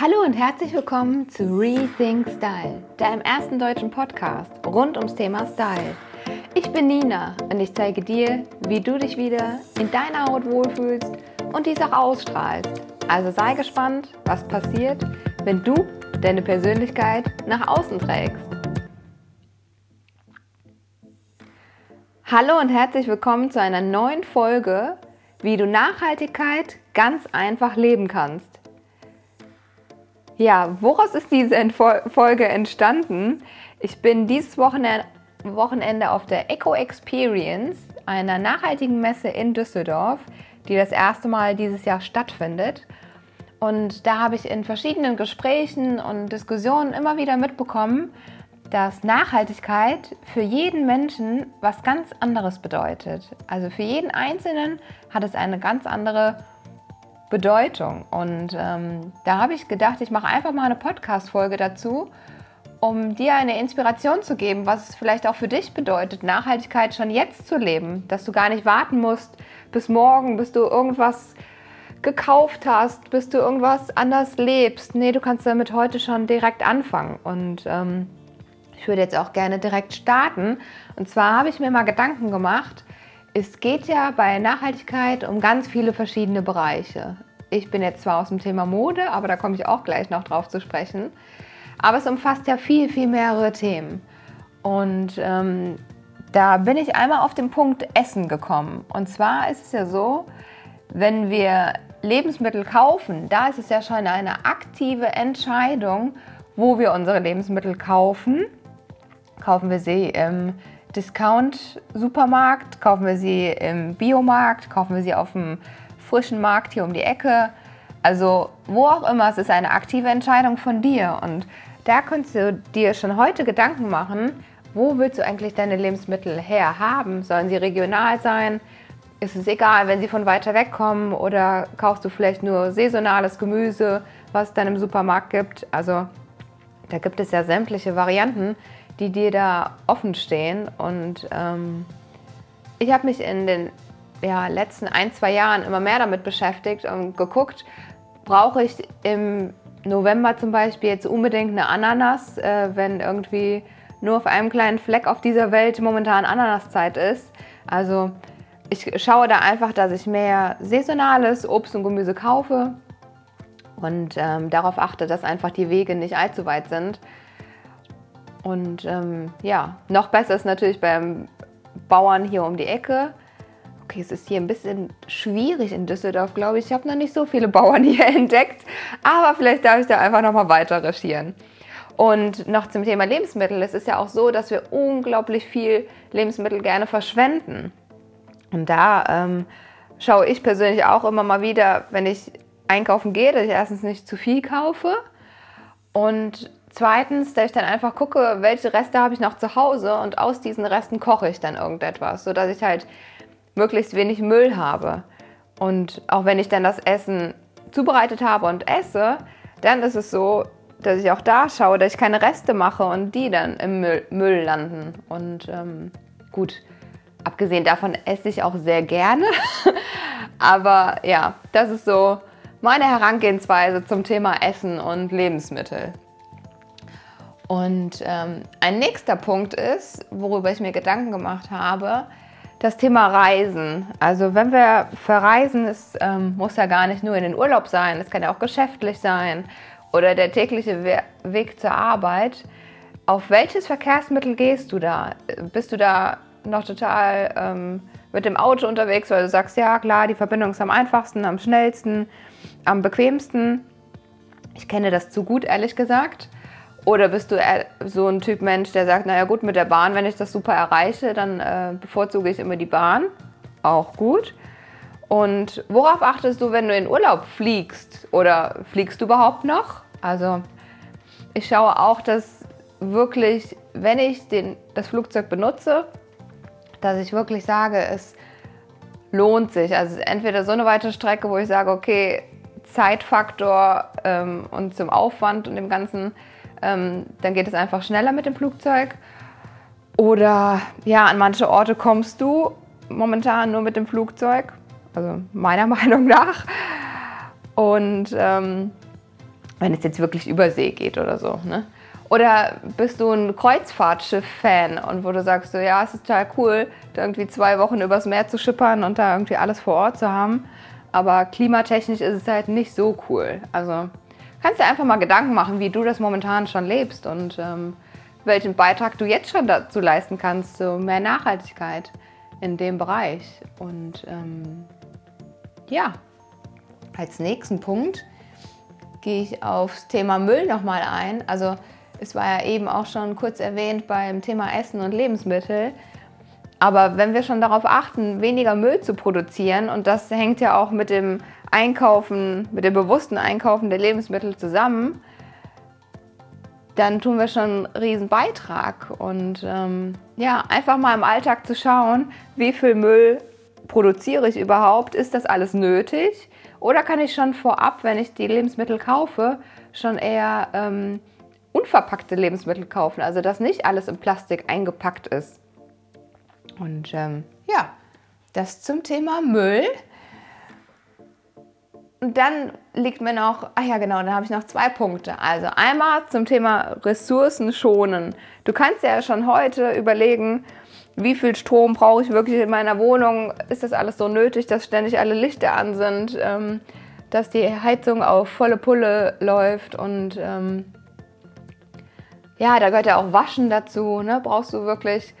Hallo und herzlich willkommen zu Rethink Style, deinem ersten deutschen Podcast rund ums Thema Style. Ich bin Nina und ich zeige dir, wie du dich wieder in deiner Haut wohlfühlst und dies auch ausstrahlst. Also sei gespannt, was passiert, wenn du deine Persönlichkeit nach außen trägst. Hallo und herzlich willkommen zu einer neuen Folge, wie du Nachhaltigkeit ganz einfach leben kannst. Ja, woraus ist diese Folge entstanden? Ich bin dieses Wochenende auf der Eco Experience, einer nachhaltigen Messe in Düsseldorf, die das erste Mal dieses Jahr stattfindet. Und da habe ich in verschiedenen Gesprächen und Diskussionen immer wieder mitbekommen, dass Nachhaltigkeit für jeden Menschen was ganz anderes bedeutet. Also für jeden Einzelnen hat es eine ganz andere Bedeutung. Und ähm, da habe ich gedacht, ich mache einfach mal eine Podcast-Folge dazu, um dir eine Inspiration zu geben, was es vielleicht auch für dich bedeutet, Nachhaltigkeit schon jetzt zu leben. Dass du gar nicht warten musst bis morgen, bis du irgendwas gekauft hast, bis du irgendwas anders lebst. Nee, du kannst damit heute schon direkt anfangen. Und ähm, ich würde jetzt auch gerne direkt starten. Und zwar habe ich mir mal Gedanken gemacht, es geht ja bei Nachhaltigkeit um ganz viele verschiedene Bereiche. Ich bin jetzt zwar aus dem Thema Mode, aber da komme ich auch gleich noch drauf zu sprechen. Aber es umfasst ja viel, viel mehrere Themen. Und ähm, da bin ich einmal auf den Punkt Essen gekommen. Und zwar ist es ja so, wenn wir Lebensmittel kaufen, da ist es ja schon eine aktive Entscheidung, wo wir unsere Lebensmittel kaufen. Kaufen wir sie im Discount-Supermarkt? Kaufen wir sie im Biomarkt? Kaufen wir sie auf dem frischen Markt hier um die Ecke? Also wo auch immer, es ist eine aktive Entscheidung von dir. Und da kannst du dir schon heute Gedanken machen, wo willst du eigentlich deine Lebensmittel her haben? Sollen sie regional sein? Ist es egal, wenn sie von weiter weg kommen? Oder kaufst du vielleicht nur saisonales Gemüse, was es dann im Supermarkt gibt? Also da gibt es ja sämtliche Varianten die dir da offen stehen. Und ähm, ich habe mich in den ja, letzten ein, zwei Jahren immer mehr damit beschäftigt und geguckt, brauche ich im November zum Beispiel jetzt unbedingt eine Ananas, äh, wenn irgendwie nur auf einem kleinen Fleck auf dieser Welt momentan Ananaszeit ist. Also ich schaue da einfach, dass ich mehr saisonales Obst und Gemüse kaufe und ähm, darauf achte, dass einfach die Wege nicht allzu weit sind. Und ähm, ja, noch besser ist natürlich beim Bauern hier um die Ecke. Okay, es ist hier ein bisschen schwierig in Düsseldorf, glaube ich. Ich habe noch nicht so viele Bauern hier entdeckt, aber vielleicht darf ich da einfach noch mal weiter recherchieren. Und noch zum Thema Lebensmittel. Es ist ja auch so, dass wir unglaublich viel Lebensmittel gerne verschwenden. Und da ähm, schaue ich persönlich auch immer mal wieder, wenn ich einkaufen gehe, dass ich erstens nicht zu viel kaufe und Zweitens, dass ich dann einfach gucke, welche Reste habe ich noch zu Hause und aus diesen Resten koche ich dann irgendetwas, sodass ich halt möglichst wenig Müll habe. Und auch wenn ich dann das Essen zubereitet habe und esse, dann ist es so, dass ich auch da schaue, dass ich keine Reste mache und die dann im Müll, Müll landen. Und ähm, gut, abgesehen davon esse ich auch sehr gerne. Aber ja, das ist so meine Herangehensweise zum Thema Essen und Lebensmittel. Und ähm, ein nächster Punkt ist, worüber ich mir Gedanken gemacht habe, das Thema Reisen. Also wenn wir verreisen, es ähm, muss ja gar nicht nur in den Urlaub sein, es kann ja auch geschäftlich sein oder der tägliche We Weg zur Arbeit. Auf welches Verkehrsmittel gehst du da? Bist du da noch total ähm, mit dem Auto unterwegs, weil du sagst, ja klar, die Verbindung ist am einfachsten, am schnellsten, am bequemsten? Ich kenne das zu gut, ehrlich gesagt. Oder bist du so ein Typ Mensch, der sagt, naja gut, mit der Bahn, wenn ich das super erreiche, dann äh, bevorzuge ich immer die Bahn. Auch gut. Und worauf achtest du, wenn du in Urlaub fliegst? Oder fliegst du überhaupt noch? Also ich schaue auch, dass wirklich, wenn ich den, das Flugzeug benutze, dass ich wirklich sage, es lohnt sich. Also entweder so eine weite Strecke, wo ich sage, okay, Zeitfaktor ähm, und zum Aufwand und dem Ganzen ähm, dann geht es einfach schneller mit dem Flugzeug. Oder ja, an manche Orte kommst du momentan nur mit dem Flugzeug, also meiner Meinung nach. Und ähm, wenn es jetzt wirklich über See geht oder so. Ne? Oder bist du ein Kreuzfahrtschiff-Fan und wo du sagst, so, ja, es ist total cool, da irgendwie zwei Wochen übers Meer zu schippern und da irgendwie alles vor Ort zu haben. Aber klimatechnisch ist es halt nicht so cool. Also kannst dir einfach mal Gedanken machen, wie du das momentan schon lebst und ähm, welchen Beitrag du jetzt schon dazu leisten kannst, zu mehr Nachhaltigkeit in dem Bereich. Und ähm, ja, als nächsten Punkt gehe ich aufs Thema Müll nochmal ein. Also es war ja eben auch schon kurz erwähnt beim Thema Essen und Lebensmittel. Aber wenn wir schon darauf achten, weniger Müll zu produzieren, und das hängt ja auch mit dem Einkaufen, mit dem bewussten Einkaufen der Lebensmittel zusammen, dann tun wir schon einen riesen Beitrag. Und ähm, ja, einfach mal im Alltag zu schauen, wie viel Müll produziere ich überhaupt? Ist das alles nötig? Oder kann ich schon vorab, wenn ich die Lebensmittel kaufe, schon eher ähm, unverpackte Lebensmittel kaufen? Also dass nicht alles in Plastik eingepackt ist. Und ähm, ja, das zum Thema Müll. Und dann liegt mir noch, ach ja genau, dann habe ich noch zwei Punkte. Also einmal zum Thema Ressourcen schonen. Du kannst ja schon heute überlegen, wie viel Strom brauche ich wirklich in meiner Wohnung? Ist das alles so nötig, dass ständig alle Lichter an sind, ähm, dass die Heizung auf volle Pulle läuft und ähm, ja, da gehört ja auch Waschen dazu. Ne? Brauchst du wirklich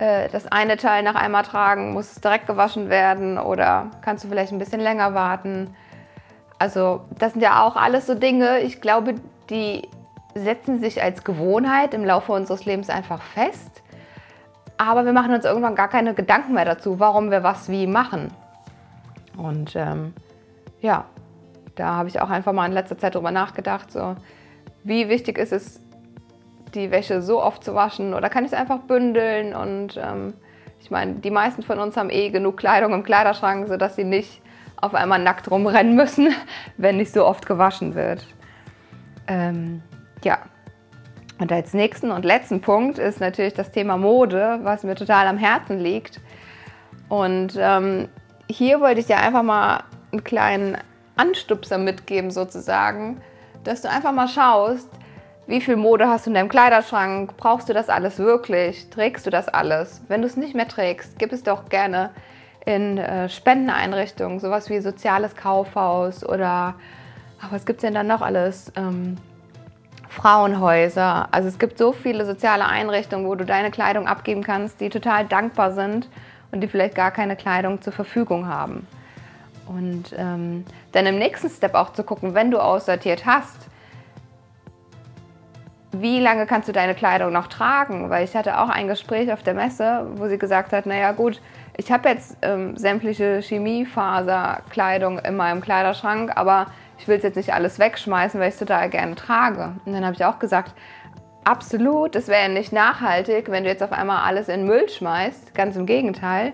äh, das eine Teil nach einmal tragen? Muss es direkt gewaschen werden oder kannst du vielleicht ein bisschen länger warten? Also das sind ja auch alles so Dinge, ich glaube, die setzen sich als Gewohnheit im Laufe unseres Lebens einfach fest. Aber wir machen uns irgendwann gar keine Gedanken mehr dazu, warum wir was wie machen. Und ähm, ja, da habe ich auch einfach mal in letzter Zeit drüber nachgedacht, so wie wichtig ist es, die Wäsche so oft zu waschen oder kann ich es einfach bündeln und ähm, ich meine, die meisten von uns haben eh genug Kleidung im Kleiderschrank, sodass sie nicht auf einmal nackt rumrennen müssen, wenn nicht so oft gewaschen wird. Ähm, ja. Und als nächsten und letzten Punkt ist natürlich das Thema Mode, was mir total am Herzen liegt. Und ähm, hier wollte ich dir einfach mal einen kleinen Anstupser mitgeben, sozusagen, dass du einfach mal schaust, wie viel Mode hast du in deinem Kleiderschrank? Brauchst du das alles wirklich? Trägst du das alles? Wenn du es nicht mehr trägst, gib es doch gerne in äh, Spendeneinrichtungen, sowas wie soziales Kaufhaus oder ach, was gibt es denn dann noch alles? Ähm, Frauenhäuser. Also es gibt so viele soziale Einrichtungen, wo du deine Kleidung abgeben kannst, die total dankbar sind und die vielleicht gar keine Kleidung zur Verfügung haben. Und ähm, dann im nächsten Step auch zu gucken, wenn du aussortiert hast, wie lange kannst du deine Kleidung noch tragen? Weil ich hatte auch ein Gespräch auf der Messe, wo sie gesagt hat, naja gut, ich habe jetzt ähm, sämtliche Chemiefaserkleidung in meinem Kleiderschrank, aber ich will es jetzt nicht alles wegschmeißen, weil ich es total gerne trage. Und dann habe ich auch gesagt, absolut, es wäre nicht nachhaltig, wenn du jetzt auf einmal alles in Müll schmeißt. Ganz im Gegenteil,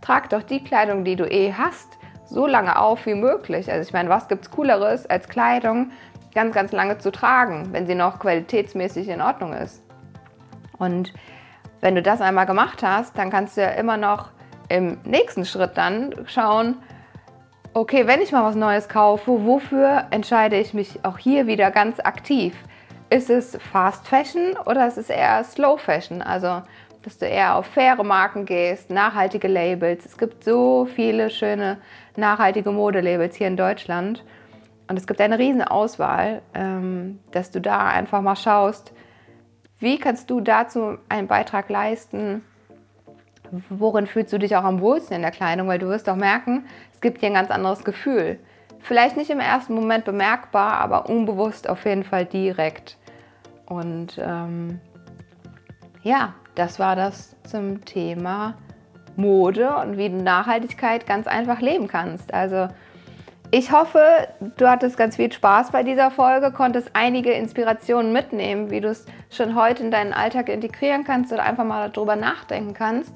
trag doch die Kleidung, die du eh hast, so lange auf wie möglich. Also ich meine, was gibt es cooleres als Kleidung ganz, ganz lange zu tragen, wenn sie noch qualitätsmäßig in Ordnung ist? Und wenn du das einmal gemacht hast, dann kannst du ja immer noch im nächsten Schritt dann schauen, okay, wenn ich mal was Neues kaufe, wofür entscheide ich mich auch hier wieder ganz aktiv? Ist es Fast Fashion oder ist es eher Slow Fashion? Also, dass du eher auf faire Marken gehst, nachhaltige Labels. Es gibt so viele schöne nachhaltige Modelabels hier in Deutschland. Und es gibt eine riesen Auswahl, ähm, dass du da einfach mal schaust, wie kannst du dazu einen Beitrag leisten, worin fühlst du dich auch am wohlsten in der Kleidung, weil du wirst auch merken, es gibt dir ein ganz anderes Gefühl. Vielleicht nicht im ersten Moment bemerkbar, aber unbewusst auf jeden Fall direkt. Und ähm, ja, das war das zum Thema Mode und wie du Nachhaltigkeit ganz einfach leben kannst. Also ich hoffe, du hattest ganz viel Spaß bei dieser Folge, konntest einige Inspirationen mitnehmen, wie du es schon heute in deinen Alltag integrieren kannst oder einfach mal darüber nachdenken kannst.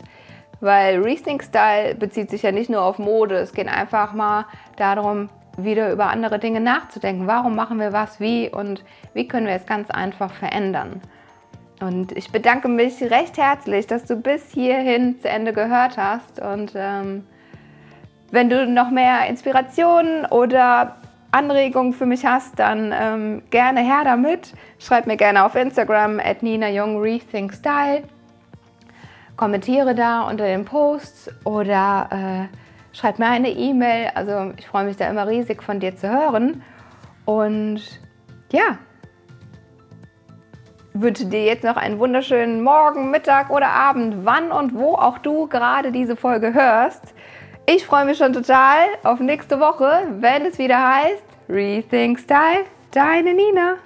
Weil Rethink Style bezieht sich ja nicht nur auf Mode, es geht einfach mal darum, wieder über andere Dinge nachzudenken. Warum machen wir was wie und wie können wir es ganz einfach verändern? Und ich bedanke mich recht herzlich, dass du bis hierhin zu Ende gehört hast. Und ähm, wenn du noch mehr Inspirationen oder Anregungen für mich hast, dann ähm, gerne her damit. Schreib mir gerne auf Instagram at Nina Jung Rethink Style. Kommentiere da unter den Posts oder äh, schreib mir eine E-Mail. Also ich freue mich da immer riesig von dir zu hören. Und ja, wünsche dir jetzt noch einen wunderschönen Morgen, Mittag oder Abend, wann und wo auch du gerade diese Folge hörst. Ich freue mich schon total auf nächste Woche, wenn es wieder heißt Rethink Style, deine Nina.